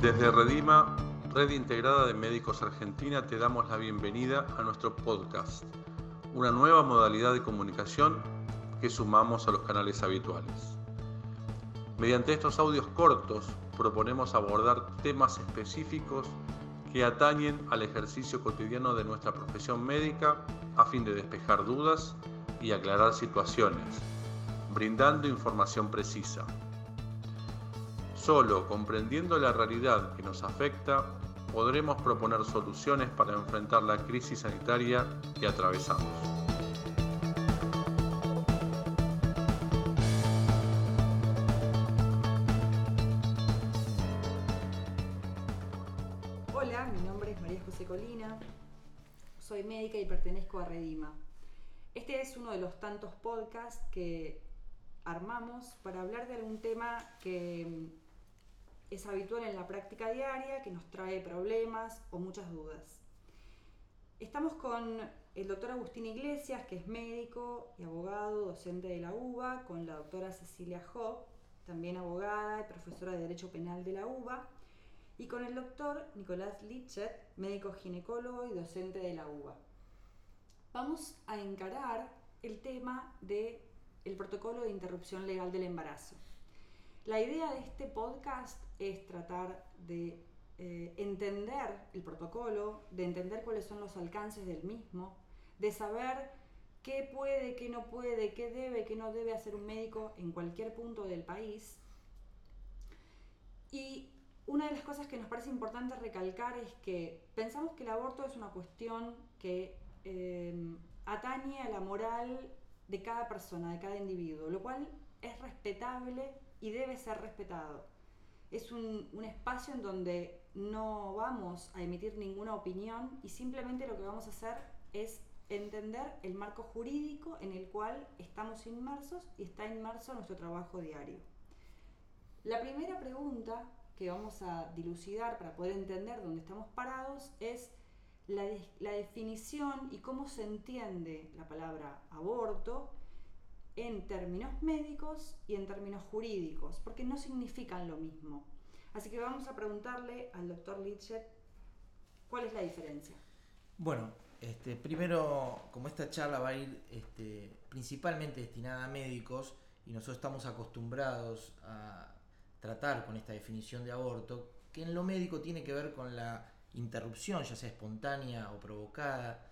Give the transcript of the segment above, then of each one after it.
Desde Redima, Red Integrada de Médicos Argentina, te damos la bienvenida a nuestro podcast, una nueva modalidad de comunicación que sumamos a los canales habituales. Mediante estos audios cortos proponemos abordar temas específicos que atañen al ejercicio cotidiano de nuestra profesión médica a fin de despejar dudas y aclarar situaciones, brindando información precisa. Solo comprendiendo la realidad que nos afecta, podremos proponer soluciones para enfrentar la crisis sanitaria que atravesamos. Hola, mi nombre es María José Colina, soy médica y pertenezco a Redima. Este es uno de los tantos podcasts que armamos para hablar de algún tema que es habitual en la práctica diaria, que nos trae problemas o muchas dudas. Estamos con el doctor Agustín Iglesias, que es médico y abogado, docente de la UBA, con la doctora Cecilia Job, también abogada y profesora de Derecho Penal de la UBA, y con el doctor Nicolás Lichet, médico ginecólogo y docente de la UBA. Vamos a encarar el tema del el protocolo de interrupción legal del embarazo. La idea de este podcast es tratar de eh, entender el protocolo, de entender cuáles son los alcances del mismo, de saber qué puede, qué no puede, qué debe, qué no debe hacer un médico en cualquier punto del país. Y una de las cosas que nos parece importante recalcar es que pensamos que el aborto es una cuestión que eh, atañe a la moral de cada persona, de cada individuo, lo cual es respetable y debe ser respetado es un, espacio en donde no vamos a emitir ninguna opinión y simplemente lo que vamos a hacer es entender el marco jurídico en el cual estamos inmersos y está inmerso nuestro trabajo diario. La primera pregunta que vamos a dilucidar para poder entender dónde estamos parados es la, la definición y cómo se entiende la palabra aborto en términos médicos y en términos jurídicos, porque no significan lo mismo. Así que vamos a preguntarle al doctor Litchet cuál es la diferencia. Bueno, este, primero, como esta charla va a ir este, principalmente destinada a médicos y nosotros estamos acostumbrados a tratar con esta definición de aborto, que en lo médico tiene que ver con la interrupción, ya sea espontánea o provocada,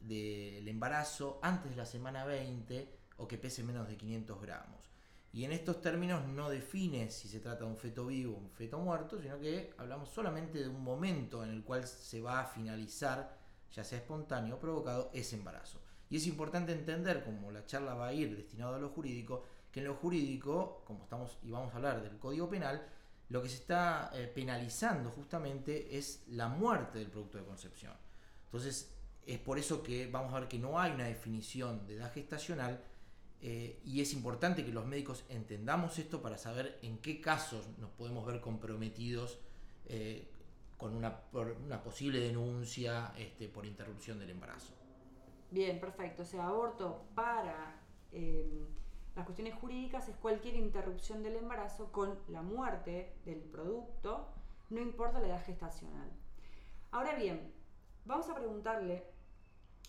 del embarazo antes de la semana 20 o que pese menos de 500 gramos. Y en estos términos no define si se trata de un feto vivo o un feto muerto, sino que hablamos solamente de un momento en el cual se va a finalizar, ya sea espontáneo o provocado, ese embarazo. Y es importante entender, como la charla va a ir destinado a lo jurídico, que en lo jurídico, como estamos y vamos a hablar del Código Penal, lo que se está eh, penalizando justamente es la muerte del producto de concepción. Entonces, es por eso que vamos a ver que no hay una definición de edad gestacional, eh, y es importante que los médicos entendamos esto para saber en qué casos nos podemos ver comprometidos eh, con una, posible denuncia este, por interrupción del embarazo. Bien, perfecto. O sea, aborto para eh, las cuestiones jurídicas es cualquier interrupción del embarazo con la muerte del producto, no importa la edad gestacional. Ahora bien, vamos a preguntarle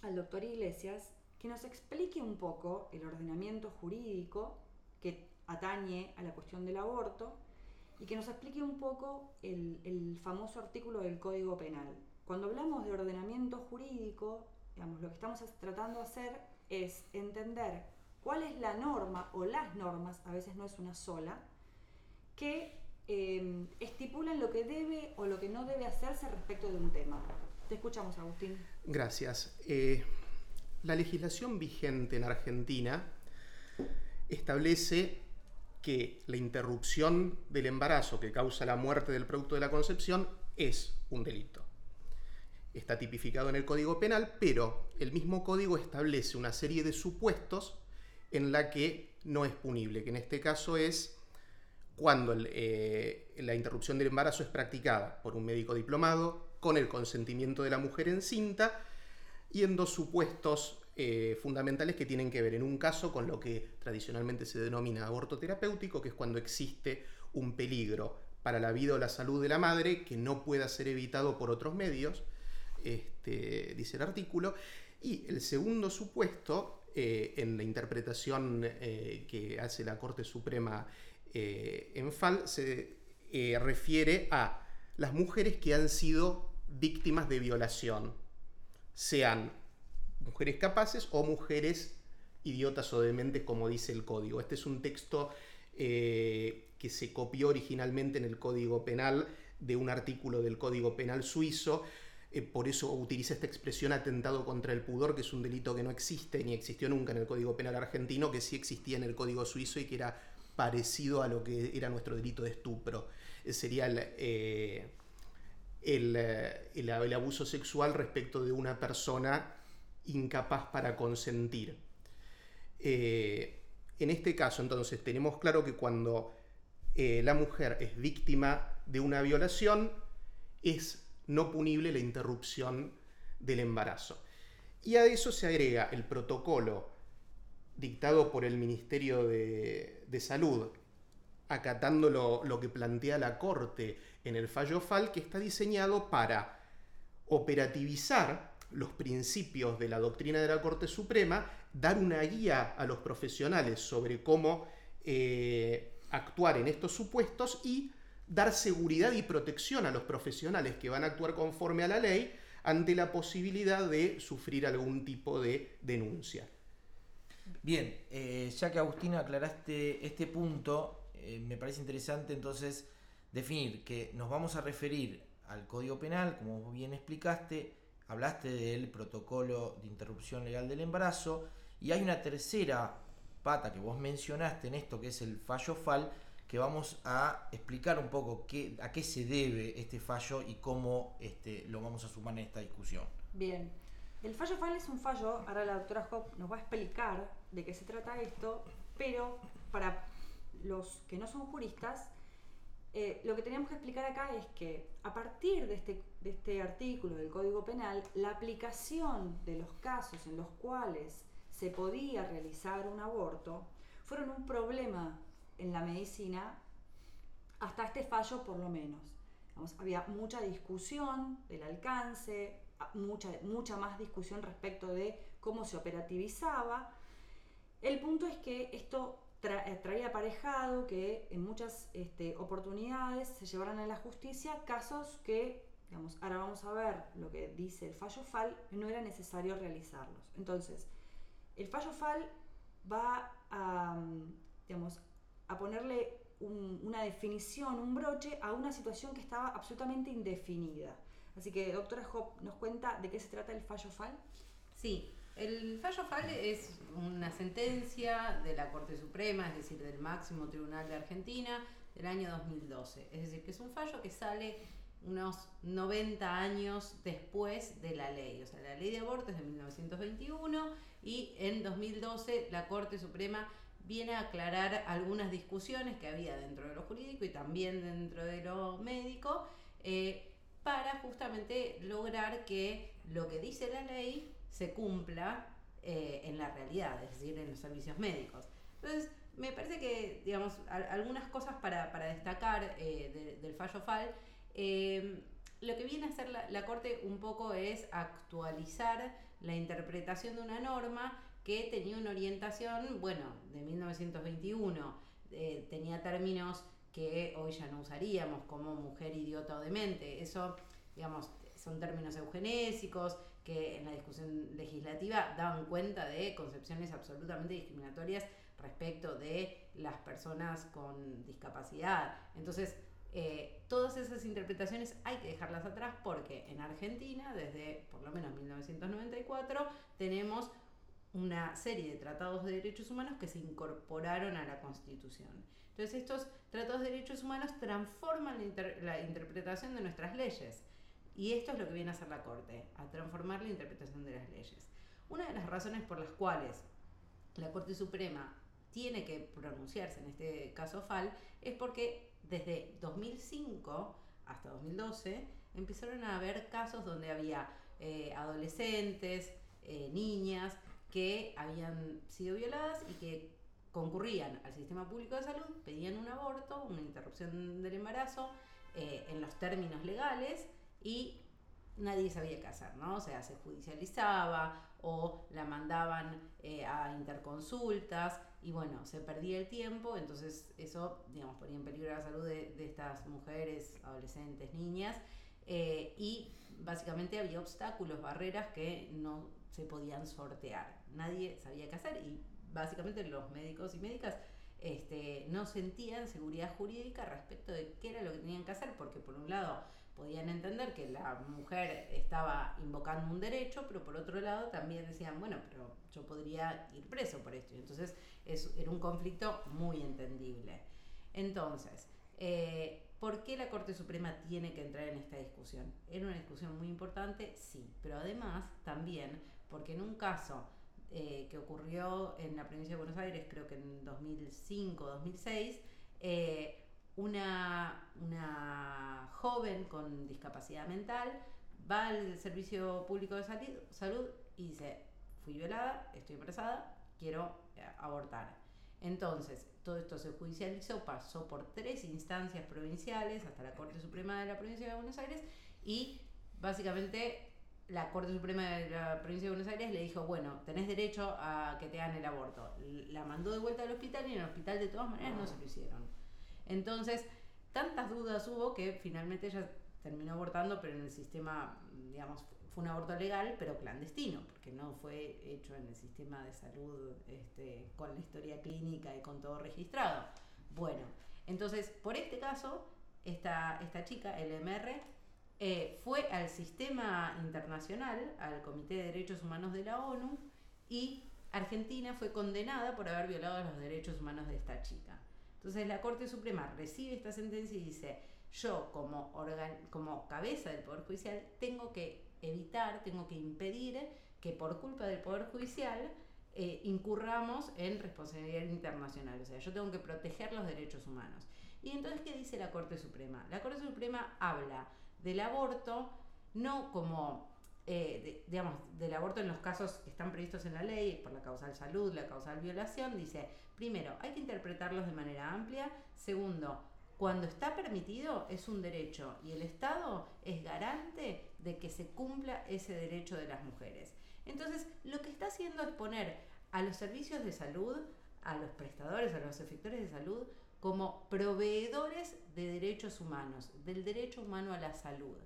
al doctor Iglesias que nos explique un poco el ordenamiento jurídico que atañe a la cuestión del aborto y que nos explique un poco el, famoso artículo del Código Penal. Cuando hablamos de ordenamiento jurídico, lo que estamos tratando de hacer es entender cuál es la norma o las normas, a veces no es una sola, que eh, estipulan lo que debe o lo que no debe hacerse respecto de un tema. Te escuchamos, Agustín. Gracias. Eh, la legislación vigente en Argentina establece que la interrupción del embarazo que causa la muerte del producto de la concepción es un delito. Está tipificado en el Código Penal, pero el mismo código establece una serie de supuestos en la que no es punible, que en este caso es cuando eh, la interrupción del embarazo es practicada por un médico diplomado, con el consentimiento de la mujer encinta y en dos supuestos eh, fundamentales que tienen que ver en un caso con lo que tradicionalmente se denomina aborto terapéutico, que es cuando existe un peligro para la vida o la salud de la madre que no pueda ser evitado por otros medios, este, dice el artículo. Y el segundo supuesto, eh, en la interpretación eh, que hace la Corte Suprema en FAL, se refiere a las mujeres que han sido víctimas de violación, sean mujeres capaces o mujeres idiotas o dementes, como dice el código. Este es un texto que se copió originalmente en el Código Penal de un artículo del Código Penal suizo. Eh, por eso utiliza esta expresión atentado contra el pudor, que es un delito que no existe ni existió nunca en el Código Penal argentino, que sí existía en el Código suizo y que era parecido a lo que era nuestro delito de estupro. Eh, sería eh, el, el, abuso sexual respecto de una persona incapaz para consentir. en este caso, entonces, tenemos claro que cuando eh, la mujer es víctima de una violación, es no punible la interrupción del embarazo. Y a eso se agrega el protocolo dictado por el Ministerio de, Salud, acatando lo, que plantea la Corte en el fallo FAL, que está diseñado para operativizar los principios de la doctrina de la Corte Suprema, dar una guía a los profesionales sobre cómo eh, actuar en estos supuestos y dar seguridad y protección a los profesionales que van a actuar conforme a la ley ante la posibilidad de sufrir algún tipo de denuncia. Bien, eh, ya que Agustina aclaraste este punto, eh, me parece interesante entonces definir que nos vamos a referir al Código Penal, como bien explicaste, hablaste del protocolo de interrupción legal del embarazo, y hay una tercera pata que vos mencionaste en esto, que es el fallo FAL, que vamos a explicar un poco qué, a qué se debe este fallo y cómo este, lo vamos a sumar en esta discusión. Bien, el fallo FAL es un fallo, ahora la doctora Hop nos va a explicar de qué se trata esto, pero para los que no son juristas, eh, lo que tenemos que explicar acá es que a partir de este, de este artículo del Código Penal, la aplicación de los casos en los cuales se podía realizar un aborto fueron un problema en la medicina hasta este fallo por lo menos. había mucha discusión del alcance, mucha, mucha más discusión respecto de cómo se operativizaba. El punto es que esto traía aparejado que en muchas este, oportunidades se llevaran a la justicia casos que, digamos, ahora vamos a ver lo que dice el fallo FAL, no era necesario realizarlos. Entonces, el fallo FAL va a, a ponerle una definición, un broche a una situación que estaba absolutamente indefinida. Así que, doctora Hop, ¿nos cuenta de qué se trata el fallo FAL? Sí, el fallo FAL es una sentencia de la Corte Suprema, es decir, del máximo tribunal de Argentina, del año 2012. Es decir, que es un fallo que sale unos 90 años después de la ley. O sea, la ley de aborto es de 1921 y en 2012 la Corte Suprema viene a aclarar algunas discusiones que había dentro de lo jurídico y también dentro de lo médico eh, para justamente lograr que lo que dice la ley se cumpla eh, en la realidad, es decir, en los servicios médicos. Entonces, me parece que, digamos, algunas cosas para, destacar eh, del fallo FAL lo que viene a hacer la, Corte un poco es actualizar la interpretación de una norma que tenía una orientación, bueno, de 1921, eh, tenía términos que hoy ya no usaríamos como mujer idiota o demente. Eso, digamos, son términos eugenésicos que en la discusión legislativa dan cuenta de concepciones absolutamente discriminatorias respecto de las personas con discapacidad. Entonces, eh, todas esas interpretaciones hay que dejarlas atrás porque en Argentina, desde por lo menos 1994, tenemos una serie de tratados de derechos humanos que se incorporaron a la Constitución. Entonces estos tratados de derechos humanos transforman la, interpretación de nuestras leyes. Y esto es lo que viene a hacer la Corte, a transformar la interpretación de las leyes. Una de las razones por las cuales la Corte Suprema tiene que pronunciarse en este caso FAL es porque desde 2005 hasta 2012 empezaron a haber casos donde había eh, adolescentes, eh, niñas que habían sido violadas y que concurrían al sistema público de salud, pedían un aborto, una interrupción del embarazo eh, en los términos legales y nadie sabía qué hacer, ¿no? O sea, se judicializaba o la mandaban eh, a interconsultas y bueno, se perdía el tiempo, entonces eso, digamos, ponía en peligro la salud de, estas mujeres, adolescentes, niñas eh, y básicamente había obstáculos, barreras que no se podían sortear. Nadie sabía qué hacer y básicamente los médicos y médicas este, no sentían seguridad jurídica respecto de qué era lo que tenían que hacer, porque por un lado podían entender que la mujer estaba invocando un derecho, pero por otro lado también decían, bueno, pero yo podría ir preso por esto. Y entonces es, era un conflicto muy entendible. Entonces, eh, ¿por qué la Corte Suprema tiene que entrar en esta discusión? Era una discusión muy importante, sí, pero además también porque en un caso eh, que ocurrió en la provincia de Buenos Aires, creo que en 2005, 2006, eh, una, una joven con discapacidad mental va al servicio público de salud y dice, fui violada, estoy embarazada, quiero eh, abortar. Entonces, todo esto se judicializó, pasó por tres instancias provinciales hasta la Corte Suprema de la provincia de Buenos Aires y básicamente la Corte Suprema de la provincia de Buenos Aires le dijo, bueno, tenés derecho a que te hagan el aborto. La mandó de vuelta al hospital y en el hospital de todas maneras no se lo hicieron. Entonces, tantas dudas hubo que finalmente ella terminó abortando, pero en el sistema, digamos, fue un aborto legal, pero clandestino, porque no fue hecho en el sistema de salud este, con la historia clínica y con todo registrado. Bueno, entonces, por este caso, esta, esta chica, LMR, eh, fue al sistema internacional, al Comité de Derechos Humanos de la ONU, y Argentina fue condenada por haber violado los derechos humanos de esta chica. Entonces la Corte Suprema recibe esta sentencia y dice, yo como, como cabeza del Poder Judicial tengo que evitar, tengo que impedir que por culpa del Poder Judicial eh, incurramos en responsabilidad internacional. O sea, yo tengo que proteger los derechos humanos. Y entonces, ¿qué dice la Corte Suprema? La Corte Suprema habla del aborto, no como, eh, digamos, del aborto en los casos que están previstos en la ley, por la causal salud, la causal violación, dice, primero, hay que interpretarlos de manera amplia, segundo, cuando está permitido es un derecho y el Estado es garante de que se cumpla ese derecho de las mujeres. Entonces, lo que está haciendo es poner a los servicios de salud, a los prestadores, a los efectores de salud, como proveedores de derechos humanos, del derecho humano a la salud.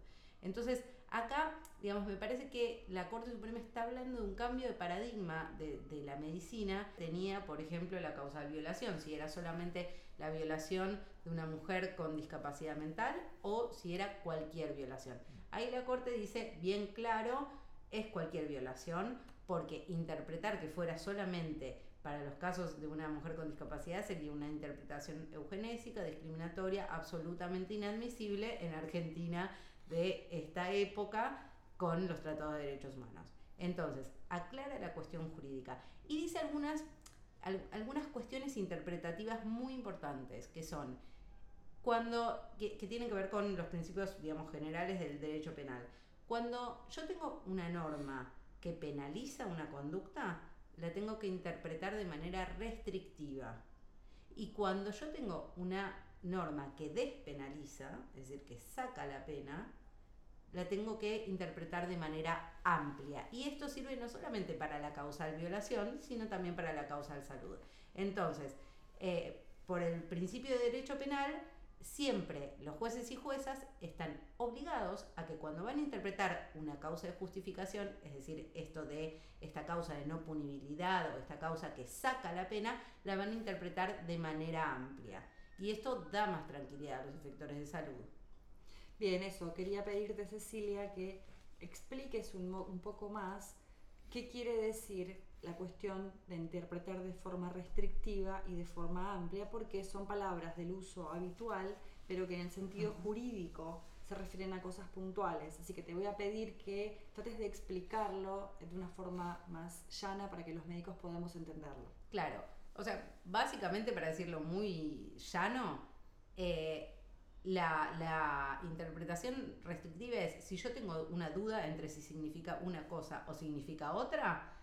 Entonces, acá, digamos, me parece que la Corte Suprema está hablando de un cambio de paradigma de, la medicina. Tenía, por ejemplo, la causal violación, si era solamente la violación de una mujer con discapacidad mental o si era cualquier violación. Ahí la Corte dice bien claro, es cualquier violación, porque interpretar que fuera solamente para los casos de una mujer con discapacidad sería una interpretación eugenésica, discriminatoria, absolutamente inadmisible en Argentina de esta época con los tratados de derechos humanos. Entonces, aclara la cuestión jurídica y dice algunas, algunas cuestiones interpretativas muy importantes, que son cuando, que, que tienen que ver con los principios, digamos, generales del derecho penal. Cuando yo tengo una norma que penaliza una conducta, la tengo que interpretar de manera restrictiva. Y cuando yo tengo una norma que despenaliza, es decir, que saca la pena, la tengo que interpretar de manera amplia. Y esto sirve no solamente para la causal violación, sino también para la causal salud. Entonces, eh, por el principio de derecho penal, siempre los jueces y juezas están obligados a que cuando van a interpretar una causa de justificación, es decir, esto de esta causa de no punibilidad o esta causa que saca la pena, la van a interpretar de manera amplia. Y esto da más tranquilidad a los efectores de salud. Bien, eso, quería pedirte, Cecilia, que expliques un, un poco más qué quiere decir la cuestión de interpretar de forma restrictiva y de forma amplia, porque son palabras del uso habitual, pero que en el sentido jurídico se refieren a cosas puntuales. Así que te voy a pedir que trates de explicarlo de una forma más llana para que los médicos podamos entenderlo. Claro, o sea, básicamente para decirlo muy llano, eh, la, la, interpretación restrictiva es si yo tengo una duda entre si significa una cosa o significa otra,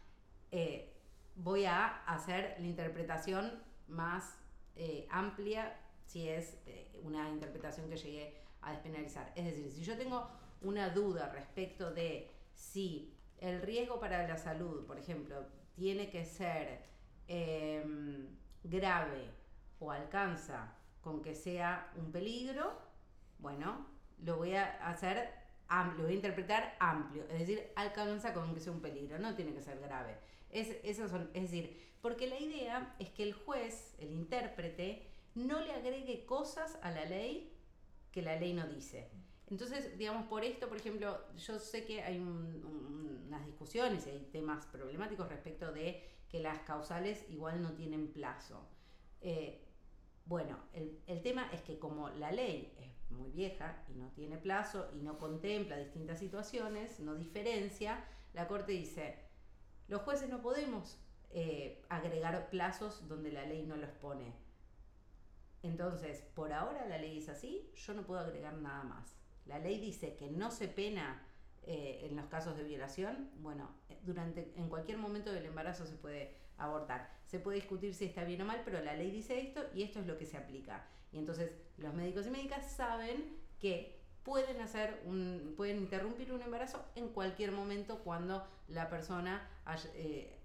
eh, voy a hacer la interpretación más eh, amplia si es eh, una interpretación que llegue a despenalizar. Es decir, si yo tengo una duda respecto de si el riesgo para la salud, por ejemplo, tiene que ser em, grave o alcanza con que sea un peligro, bueno, lo voy a hacer lo voy a interpretar amplio, es decir, alcanza con que sea un peligro, no tiene que ser grave. Es, son, es decir, porque la idea es que el juez, el intérprete, no le agregue cosas a la ley que la ley no dice. Entonces, digamos, por esto, por ejemplo, yo sé que hay unas discusiones hay temas problemáticos respecto de que las causales igual no tienen plazo. Eh, bueno, el, tema es que como la ley es muy vieja y no tiene plazo y no contempla distintas situaciones, no diferencia, la Corte dice, los jueces no podemos eh, agregar plazos donde la ley no los pone. Entonces, por ahora la ley es así, yo no puedo agregar nada más. La ley dice que no se pena eh, en los casos de violación. Bueno, durante, en cualquier momento del embarazo se puede abortar. Se puede discutir si está bien o mal, pero la ley dice esto y esto es lo que se aplica. Y entonces los médicos y médicas saben que pueden hacer un, pueden interrumpir un embarazo en cualquier momento cuando la persona haya, eh,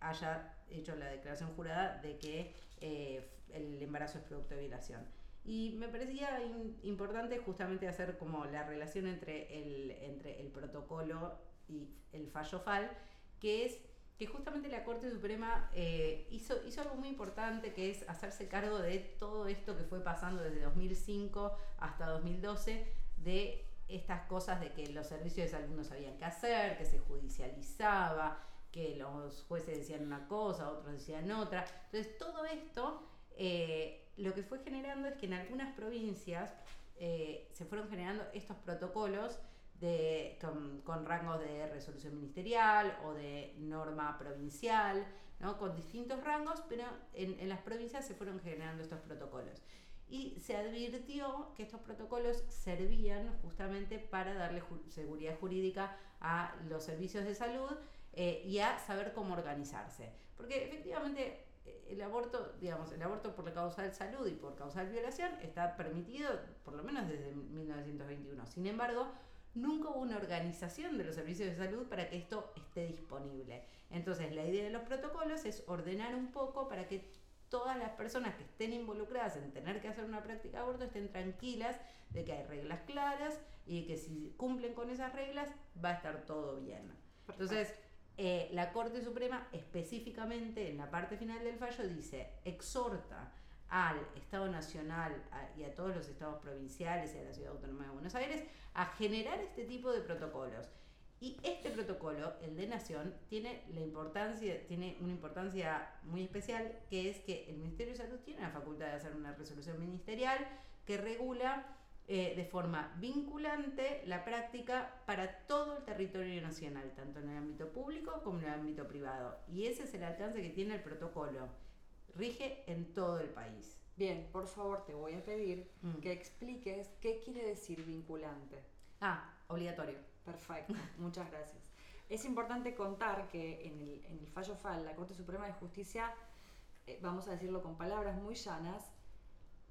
hecho la declaración jurada de que eh, el embarazo es producto de violación. Y me parecía importante justamente hacer como la relación entre el, entre el protocolo y el fallo FAL, que es que justamente la Corte Suprema eh, hizo, hizo algo muy importante, que es hacerse cargo de todo esto que fue pasando desde 2005 hasta 2012, de estas cosas de que los servicios de salud no sabían qué hacer, que se judicializaba, que los jueces decían una cosa, otros decían otra. Entonces, todo esto eh, lo que fue generando es que en algunas provincias eh, se fueron generando estos protocolos de, con, rangos de resolución ministerial o de norma provincial, ¿no? con distintos rangos, pero en, en, las provincias se fueron generando estos protocolos. Y se advirtió que estos protocolos servían justamente para darle seguridad jurídica a los servicios de salud eh, y a saber cómo organizarse. Porque efectivamente el aborto, digamos, el aborto por la causa de salud y por causa de violación está permitido por lo menos desde 1921. Sin embargo, nunca hubo una organización de los servicios de salud para que esto esté disponible. Entonces, la idea de los protocolos es ordenar un poco para que todas las personas que estén involucradas en tener que hacer una práctica de aborto estén tranquilas de que hay reglas claras y que si cumplen con esas reglas va a estar todo bien. Entonces, eh, la Corte Suprema específicamente en la parte final del fallo dice, exhorta al Estado Nacional y a todos los estados provinciales y a la Ciudad Autónoma de Buenos Aires a generar este tipo de protocolos. Y este protocolo, el de Nación, tiene la importancia, tiene una importancia muy especial, que es que el Ministerio de Salud tiene la facultad de hacer una resolución ministerial que regula eh, de forma vinculante la práctica para todo el territorio nacional, tanto en el ámbito público como en el ámbito privado. Y ese es el alcance que tiene el protocolo. Rige en todo el país. Bien, por favor te voy a pedir mm. que expliques qué quiere decir vinculante. Ah, obligatorio. Perfecto, muchas gracias. Es importante contar que en el, fallo FAL, la Corte Suprema de Justicia, eh, vamos a decirlo con palabras muy llanas,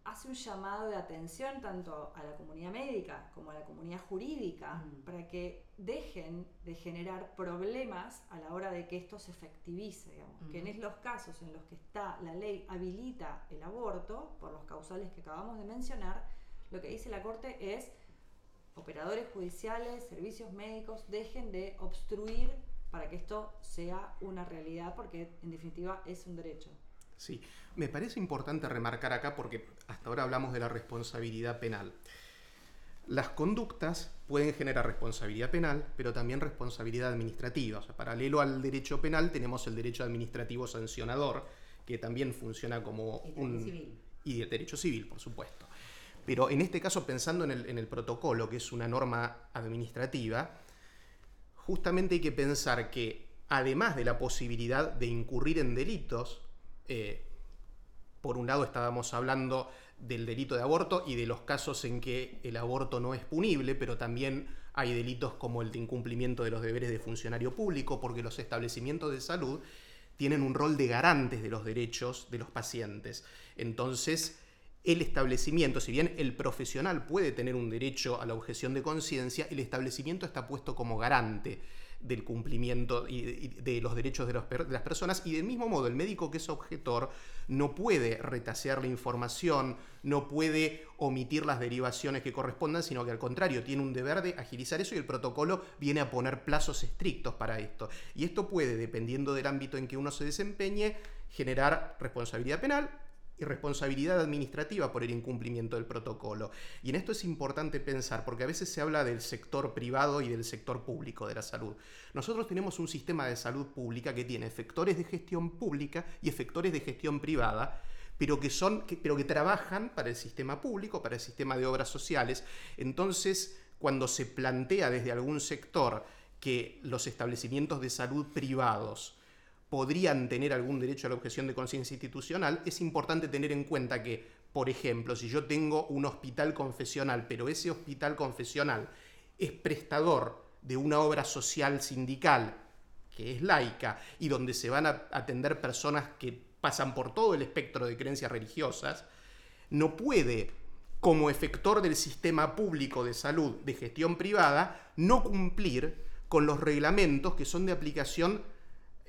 hace un llamado de atención tanto a la comunidad médica como a la comunidad jurídica mm. para que dejen de generar problemas a la hora de que esto se efectivice, que en los casos en los que está la ley habilita el aborto, por los causales que acabamos de mencionar, lo que dice la Corte es operadores judiciales, servicios médicos, dejen de obstruir para que esto sea una realidad, porque en definitiva es un derecho. Sí, me parece importante remarcar acá porque hasta ahora hablamos de la responsabilidad penal. Las conductas pueden generar responsabilidad penal, pero también responsabilidad administrativa. O sea, paralelo al derecho penal tenemos el derecho administrativo sancionador, que también funciona como y un... Civil. Y el derecho civil, por supuesto. Pero en este caso, pensando en el, protocolo, que es una norma administrativa, justamente hay que pensar que además de la posibilidad de incurrir en delitos, eh, por un lado estábamos hablando del delito de aborto y de los casos en que el aborto no es punible, pero también hay delitos como el de incumplimiento de los deberes de funcionario público, porque los establecimientos de salud tienen un rol de garantes de los derechos de los pacientes. Entonces, el establecimiento, si bien el profesional puede tener un derecho a la objeción de conciencia, el establecimiento está puesto como garante del cumplimiento de los derechos de, las personas y del mismo modo el médico que es objetor no puede retasear la información, no puede omitir las derivaciones que correspondan, sino que al contrario tiene un deber de agilizar eso y el protocolo viene a poner plazos estrictos para esto. Y esto puede, dependiendo del ámbito en que uno se desempeñe, generar responsabilidad penal y responsabilidad administrativa por el incumplimiento del protocolo. Y en esto es importante pensar, porque a veces se habla del sector privado y del sector público de la salud. Nosotros tenemos un sistema de salud pública que tiene efectores de gestión pública y efectores de gestión privada, pero que, son, pero que trabajan para el sistema público, para el sistema de obras sociales. Entonces, cuando se plantea desde algún sector que los establecimientos de salud privados podrían tener algún derecho a la objeción de conciencia institucional, es importante tener en cuenta que, por ejemplo, si yo tengo un hospital confesional, pero ese hospital confesional es prestador de una obra social sindical que es laica y donde se van a atender personas que pasan por todo el espectro de creencias religiosas, no puede, como efector del sistema público de salud de gestión privada, no cumplir con los reglamentos que son de aplicación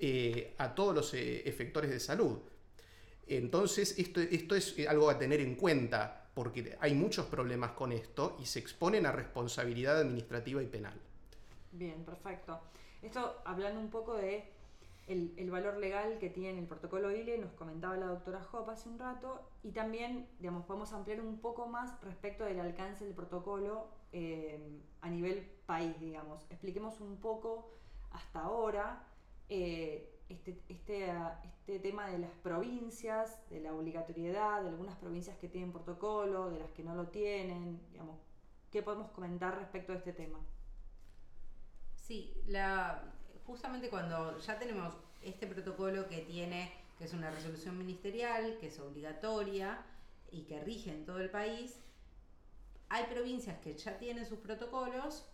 eh, a todos los eh, efectores de salud. Entonces, esto, esto es algo a tener en cuenta, porque hay muchos problemas con esto y se exponen a responsabilidad administrativa y penal. Bien, perfecto. Esto hablando un poco de el, valor legal que tiene el protocolo ILE, nos comentaba la doctora Hop hace un rato, y también, digamos, podemos ampliar un poco más respecto del alcance del protocolo eh, a nivel país, digamos. Expliquemos un poco hasta ahora eh, este, este, este tema de las provincias, de la obligatoriedad, de algunas provincias que tienen protocolo, de las que no lo tienen, digamos, ¿qué podemos comentar respecto a este tema? Sí, la, justamente cuando ya tenemos este protocolo que tiene, que es una resolución ministerial, que es obligatoria y que rige en todo el país, hay provincias que ya tienen sus protocolos,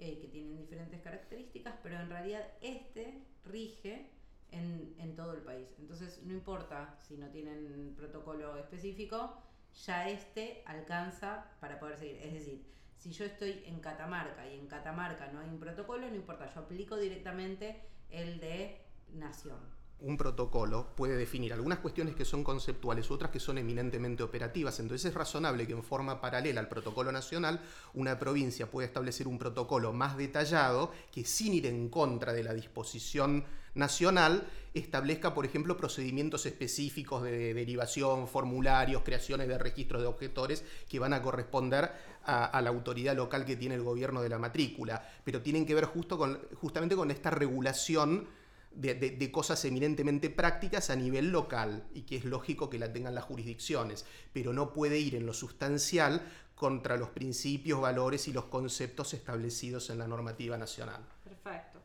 eh, que tienen diferentes características, pero en realidad este rige en, todo el país. Entonces no importa si no tienen protocolo específico, ya este alcanza para poder seguir. Es decir, si yo estoy en Catamarca y en Catamarca no hay un protocolo, no importa, yo aplico directamente el de nación un protocolo puede definir algunas cuestiones que son conceptuales, otras que son eminentemente operativas. Entonces es razonable que en forma paralela al protocolo nacional, una provincia pueda establecer un protocolo más detallado que sin ir en contra de la disposición nacional establezca, por ejemplo, procedimientos específicos de derivación, formularios, creaciones de registros de objetores que van a corresponder a, la autoridad local que tiene el gobierno de la matrícula, pero tienen que ver justo justamente con esta regulación de, cosas eminentemente prácticas a nivel local y que es lógico que la tengan las jurisdicciones, pero no puede ir en lo sustancial contra los principios, valores y los conceptos establecidos en la normativa nacional. Perfecto.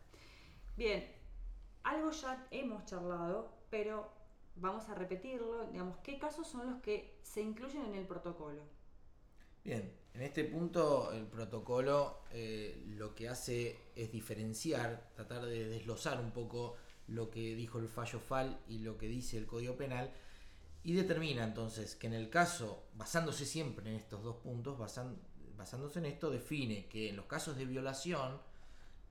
Bien, algo ya hemos charlado, pero vamos a repetirlo. Digamos, ¿qué casos son los que se incluyen en el protocolo? Bien, en este punto el protocolo eh, lo que hace es diferenciar, tratar de desglosar un poco lo que dijo el fallo FAL y lo que dice el Código Penal y determina entonces que en el caso, basándose siempre en estos dos puntos, basándose en esto, define que en los casos de violación,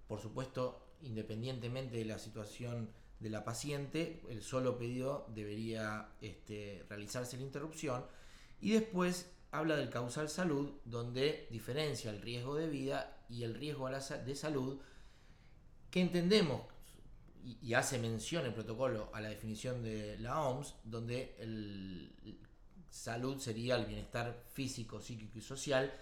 por supuesto, independientemente de la situación de la paciente, el solo pedido debería este, realizarse la interrupción y después habla del causal salud, donde diferencia el riesgo de vida y el riesgo de salud, que entendemos y, hace mención el protocolo a la definición de la OMS, donde el, salud sería el bienestar físico, psíquico y social.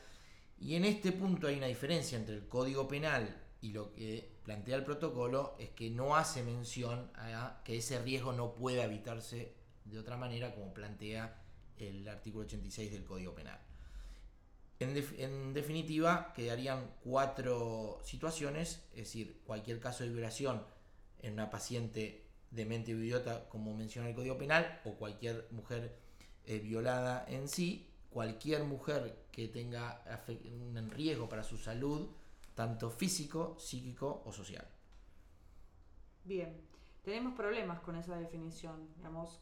Y en este punto hay una diferencia entre el código penal y lo que plantea el protocolo, es que no hace mención a que ese riesgo no pueda evitarse de otra manera como plantea el artículo 86 del Código Penal. En, definitiva, quedarían cuatro situaciones, es decir, cualquier caso de violación en una paciente de mente idiota, como menciona el Código Penal, o cualquier mujer eh, violada en sí, cualquier mujer que tenga un riesgo para su salud, tanto físico, psíquico o social. Bien, tenemos problemas con esa definición. Digamos,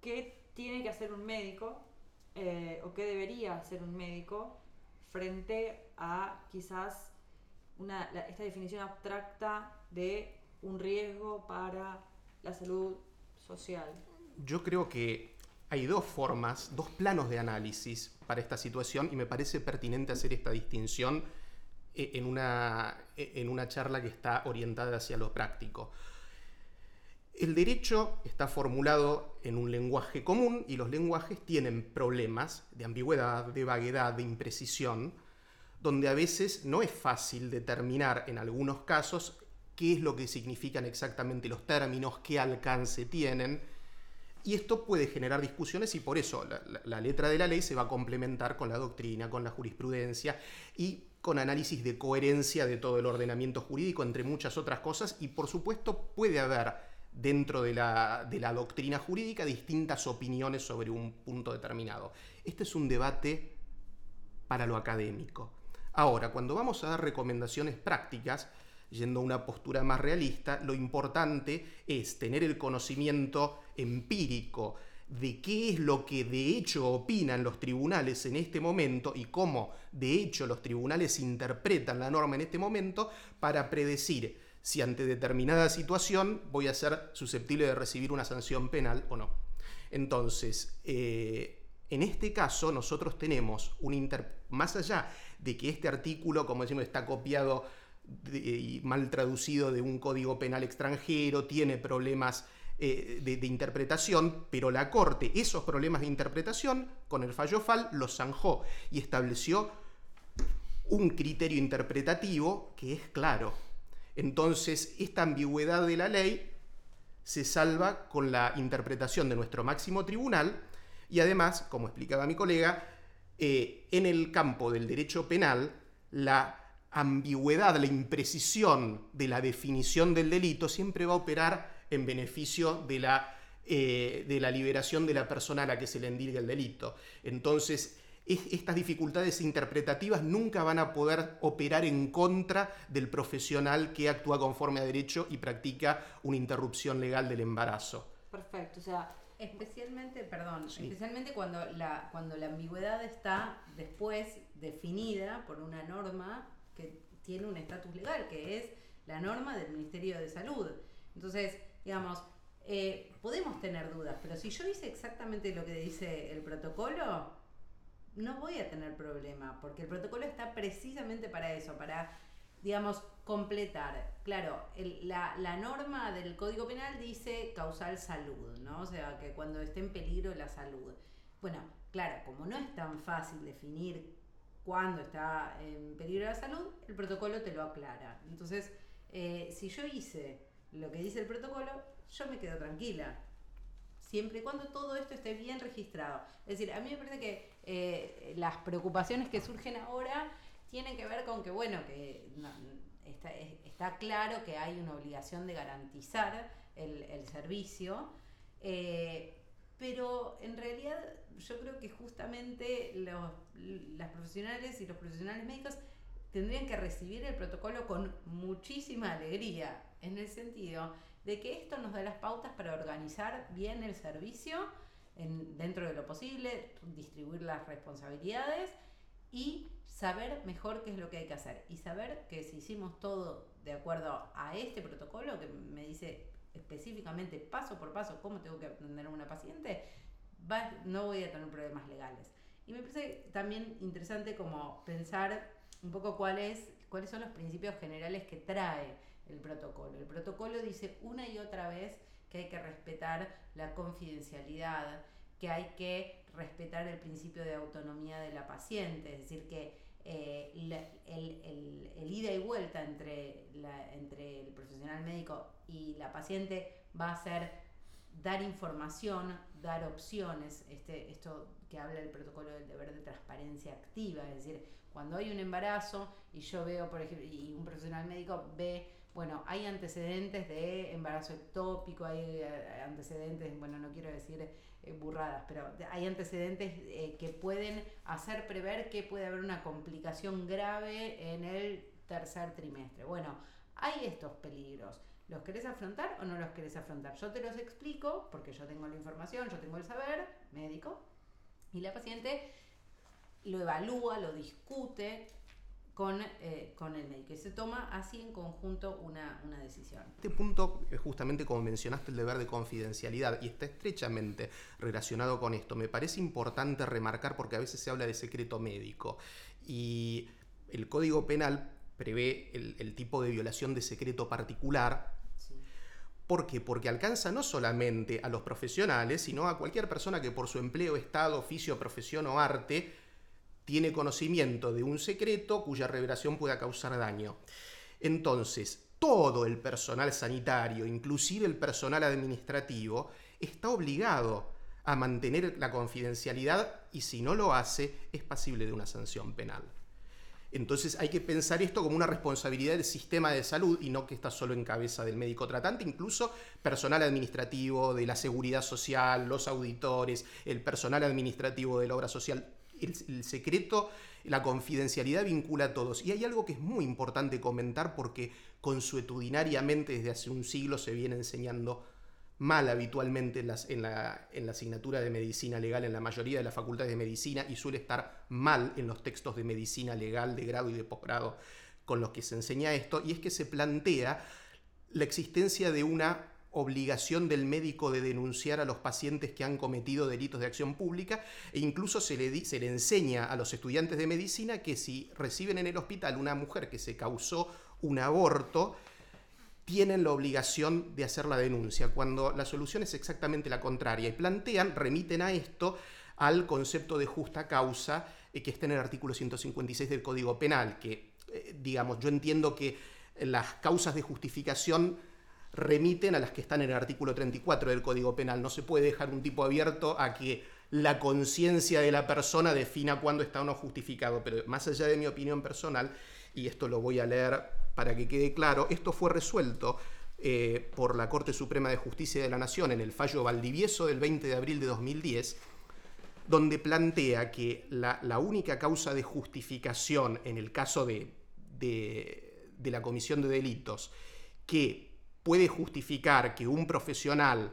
¿qué tiene que hacer un médico eh, o qué debería hacer un médico frente a quizás una, esta definición abstracta de un riesgo para la salud social? Yo creo que hay dos formas, dos planos de análisis para esta situación y me parece pertinente hacer esta distinción eh, en una, eh, en una charla que está orientada hacia lo práctico. El derecho está formulado en un lenguaje común y los lenguajes tienen problemas de ambigüedad, de vaguedad, de imprecisión, donde a veces no es fácil determinar en algunos casos qué es lo que significan exactamente los términos, qué alcance tienen, y esto puede generar discusiones y por eso la, la, letra de la ley se va a complementar con la doctrina, con la jurisprudencia y con análisis de coherencia de todo el ordenamiento jurídico, entre muchas otras cosas, y por supuesto puede haber dentro de la, de la doctrina jurídica distintas opiniones sobre un punto determinado. Este es un debate para lo académico. Ahora, cuando vamos a dar recomendaciones prácticas, yendo a una postura más realista, lo importante es tener el conocimiento empírico de qué es lo que de hecho opinan los tribunales en este momento y cómo de hecho los tribunales interpretan la norma en este momento para predecir si ante determinada situación voy a ser susceptible de recibir una sanción penal o no. Entonces, eh, en este caso nosotros tenemos un inter más allá de que este artículo, como decimos, está copiado y mal traducido de un código penal extranjero, tiene problemas eh, de, interpretación, pero la Corte esos problemas de interpretación con el fallo FAL los zanjó y estableció un criterio interpretativo que es claro. Entonces, esta ambigüedad de la ley se salva con la interpretación de nuestro máximo tribunal y además, como explicaba mi colega, eh, en el campo del derecho penal, la ambigüedad, la imprecisión de la definición del delito siempre va a operar en beneficio de la, eh, de la liberación de la persona a la que se le endilga el delito. Entonces, estas dificultades interpretativas nunca van a poder operar en contra del profesional que actúa conforme a derecho y practica una interrupción legal del embarazo. Perfecto, o sea, especialmente, perdón, especialmente cuando la, cuando la ambigüedad está después definida por una norma que tiene un estatus legal, que es la norma del Ministerio de Salud. Entonces, digamos, eh, podemos tener dudas, pero si yo hice exactamente lo que dice el protocolo, no voy a tener problema, porque el protocolo está precisamente para eso, para, digamos, completar. Claro, la, la, norma del Código Penal dice causal salud, ¿no? O sea, que cuando esté en peligro la salud. Bueno, claro, como no es tan fácil definir cuándo está en peligro la salud, el protocolo te lo aclara. Entonces, eh, si yo hice lo que dice el protocolo, yo me quedo tranquila siempre y cuando todo esto esté bien registrado. Es decir, a mí me parece que eh, las preocupaciones que surgen ahora tienen que ver con que, bueno, que está, claro que hay una obligación de garantizar el, servicio, eh, pero en realidad yo creo que justamente los, las profesionales y los profesionales médicos tendrían que recibir el protocolo con muchísima alegría, en el sentido de que esto nos da las pautas para organizar bien el servicio en, dentro de lo posible, distribuir las responsabilidades y saber mejor qué es lo que hay que hacer. Y saber que si hicimos todo de acuerdo a este protocolo que me dice específicamente paso por paso cómo tengo que atender a una paciente, no voy a tener problemas legales. Y me parece también interesante como pensar un poco cuáles son los principios generales que trae el protocolo. El protocolo dice una y otra vez que hay que respetar la confidencialidad, que hay que respetar el principio de autonomía de la paciente, es decir, que eh, el, ida y vuelta entre, entre el profesional médico y la paciente va a ser dar información, dar opciones, este, esto que habla el protocolo del deber de transparencia activa, es decir, cuando hay un embarazo y yo veo, por ejemplo, y un profesional médico ve bueno, hay antecedentes de embarazo ectópico, hay eh, antecedentes, bueno, no quiero decir eh, burradas, pero hay antecedentes eh, que pueden hacer prever que puede haber una complicación grave en el tercer trimestre. Bueno, hay estos peligros. ¿Los querés afrontar o no los querés afrontar? Yo te los explico porque yo tengo la información, yo tengo el saber médico y la paciente lo evalúa, lo discute con, eh, con el médico y se toma así en conjunto una, una decisión. Este punto, es justamente como mencionaste, el deber de confidencialidad y está estrechamente relacionado con esto. Me parece importante remarcar porque a veces se habla de secreto médico y el Código Penal prevé el, el tipo de violación de secreto particular ¿Por qué? Porque alcanza no solamente a los profesionales, sino a cualquier persona que por su empleo, estado, oficio, profesión o arte tiene conocimiento de un secreto cuya revelación pueda causar daño. Entonces, todo el personal sanitario, inclusive el personal administrativo, está obligado a mantener la confidencialidad y si no lo hace es pasible de una sanción penal. Entonces hay que pensar esto como una responsabilidad del sistema de salud y no que está solo en cabeza del médico tratante, incluso personal administrativo, de la seguridad social, los auditores, el personal administrativo de la obra social. El, secreto, la confidencialidad vincula a todos. Y hay algo que es muy importante comentar porque consuetudinariamente desde hace un siglo se viene enseñando mal habitualmente en, en, la, en, la, asignatura de medicina legal en la mayoría de las facultades de medicina y suele estar mal en los textos de medicina legal de grado y de posgrado con los que se enseña esto, y es que se plantea la existencia de una obligación del médico de denunciar a los pacientes que han cometido delitos de acción pública e incluso se le, se le enseña a los estudiantes de medicina que si reciben en el hospital una mujer que se causó un aborto, tienen la obligación de hacer la denuncia, cuando la solución es exactamente la contraria. Y plantean, remiten a esto, al concepto de justa causa eh, que está en el artículo 156 del Código Penal, que, eh, digamos, yo entiendo que las causas de justificación remiten a las que están en el artículo 34 del Código Penal. No se puede dejar un tipo abierto a que la conciencia de la persona defina cuándo está o no justificado, pero más allá de mi opinión personal, y esto lo voy a leer para que quede claro, esto fue resuelto eh, por la Corte Suprema de Justicia de la Nación en el fallo Valdivieso del 20 de abril de 2010, donde plantea que la, única causa de justificación en el caso de, de, la comisión de delitos que puede justificar que un profesional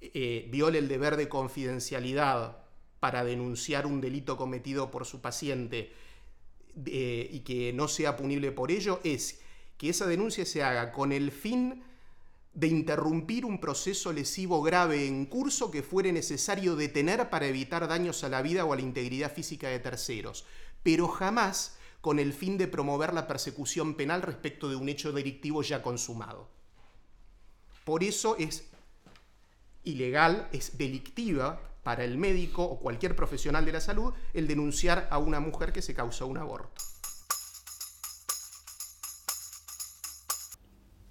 eh, viole el deber de confidencialidad para denunciar un delito cometido por su paciente y que no sea punible por ello es que esa denuncia se haga con el fin de interrumpir un proceso lesivo grave en curso que fuere necesario detener para evitar daños a la vida o a la integridad física de terceros, pero jamás con el fin de promover la persecución penal respecto de un hecho delictivo ya consumado. Por eso es ilegal, es delictiva para el médico o cualquier profesional de la salud el denunciar a una mujer que se causó un aborto.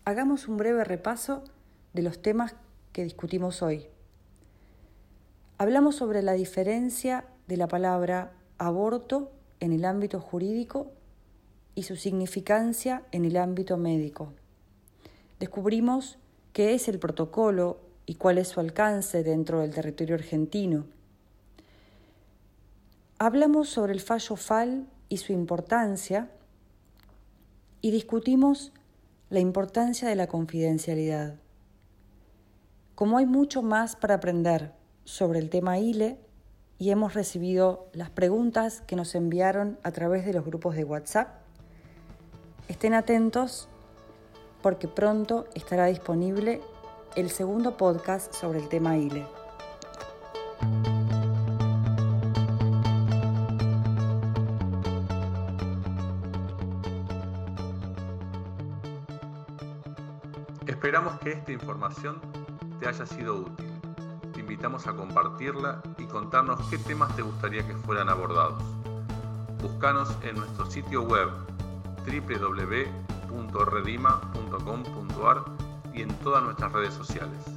hagamos un breve repaso de los temas que discutimos hoy. Hablamos sobre la diferencia de la palabra aborto en el ámbito jurídico y su significancia en el ámbito médico. Descubrimos qué es el protocolo y cuál es su alcance dentro del territorio argentino. Hablamos sobre el fallo FAL y su importancia y discutimos la importancia de la confidencialidad. Como hay mucho más para aprender sobre el tema ILE y hemos recibido las preguntas que nos enviaron a través de los grupos de WhatsApp, estén atentos porque pronto estará disponible el segundo podcast sobre el tema ILE. Esperamos que esta información te haya sido útil. Te invitamos a compartirla y contarnos qué temas te gustaría que fueran abordados. Búscanos en nuestro sitio web y en todas nuestras redes sociales.